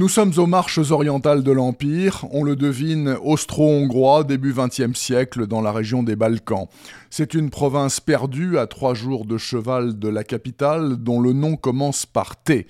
Nous sommes aux marches orientales de l'Empire, on le devine austro-hongrois début XXe siècle dans la région des Balkans. C'est une province perdue à trois jours de cheval de la capitale dont le nom commence par T.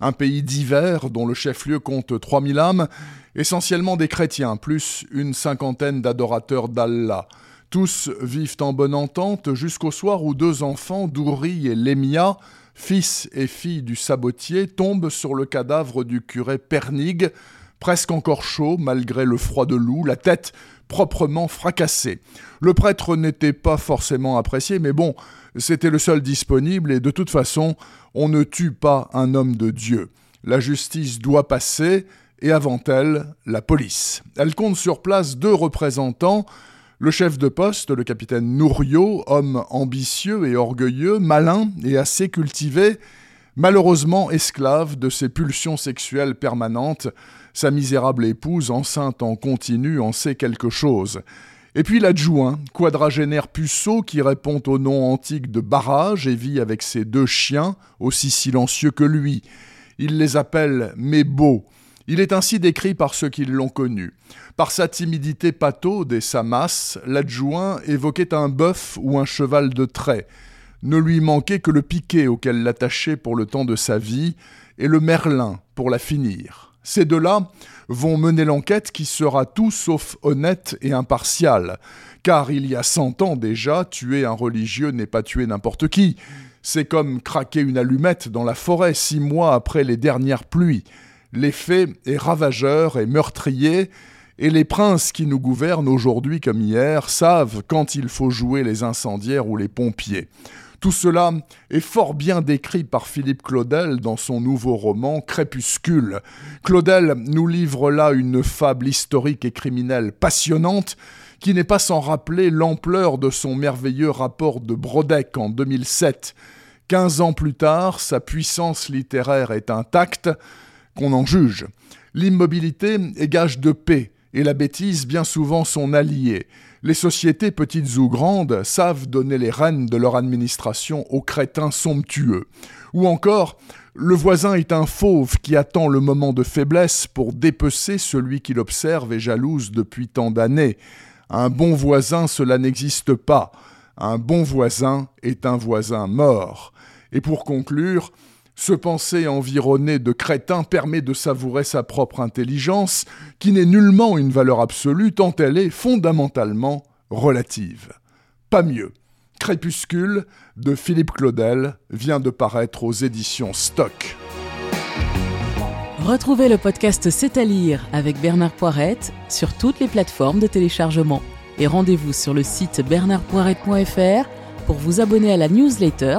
Un pays divers dont le chef-lieu compte 3000 âmes, essentiellement des chrétiens, plus une cinquantaine d'adorateurs d'Allah. Tous vivent en bonne entente jusqu'au soir où deux enfants, Douri et Lémia, fils et fille du sabotier, tombent sur le cadavre du curé Pernig, presque encore chaud malgré le froid de loup, la tête proprement fracassée. Le prêtre n'était pas forcément apprécié, mais bon, c'était le seul disponible et de toute façon, on ne tue pas un homme de Dieu. La justice doit passer, et avant elle, la police. Elle compte sur place deux représentants, le chef de poste, le capitaine Nouriot, homme ambitieux et orgueilleux, malin et assez cultivé, malheureusement esclave de ses pulsions sexuelles permanentes, sa misérable épouse, enceinte en continu, en sait quelque chose. Et puis l'adjoint, quadragénaire puceau qui répond au nom antique de barrage et vit avec ses deux chiens, aussi silencieux que lui. Il les appelle mes beaux. Il est ainsi décrit par ceux qui l'ont connu. Par sa timidité pataude et sa masse, l'adjoint évoquait un bœuf ou un cheval de trait. Ne lui manquait que le piquet auquel l'attachait pour le temps de sa vie, et le merlin pour la finir. Ces deux-là vont mener l'enquête qui sera tout sauf honnête et impartiale, car il y a cent ans déjà, tuer un religieux n'est pas tuer n'importe qui. C'est comme craquer une allumette dans la forêt six mois après les dernières pluies. L'effet est ravageur et meurtrier, et les princes qui nous gouvernent aujourd'hui comme hier savent quand il faut jouer les incendiaires ou les pompiers. Tout cela est fort bien décrit par Philippe Claudel dans son nouveau roman Crépuscule. Claudel nous livre là une fable historique et criminelle passionnante qui n'est pas sans rappeler l'ampleur de son merveilleux rapport de Brodeck en 2007. Quinze ans plus tard, sa puissance littéraire est intacte, qu'on en juge. L'immobilité est gage de paix, et la bêtise bien souvent son allié. Les sociétés, petites ou grandes, savent donner les rênes de leur administration aux crétins somptueux. Ou encore, le voisin est un fauve qui attend le moment de faiblesse pour dépecer celui qu'il observe et jalouse depuis tant d'années. Un bon voisin, cela n'existe pas. Un bon voisin est un voisin mort. Et pour conclure, se penser environné de crétins permet de savourer sa propre intelligence, qui n'est nullement une valeur absolue tant elle est fondamentalement relative. Pas mieux. Crépuscule de Philippe Claudel vient de paraître aux éditions Stock. Retrouvez le podcast C'est à lire avec Bernard Poirette sur toutes les plateformes de téléchargement. Et rendez-vous sur le site bernardpoirette.fr pour vous abonner à la newsletter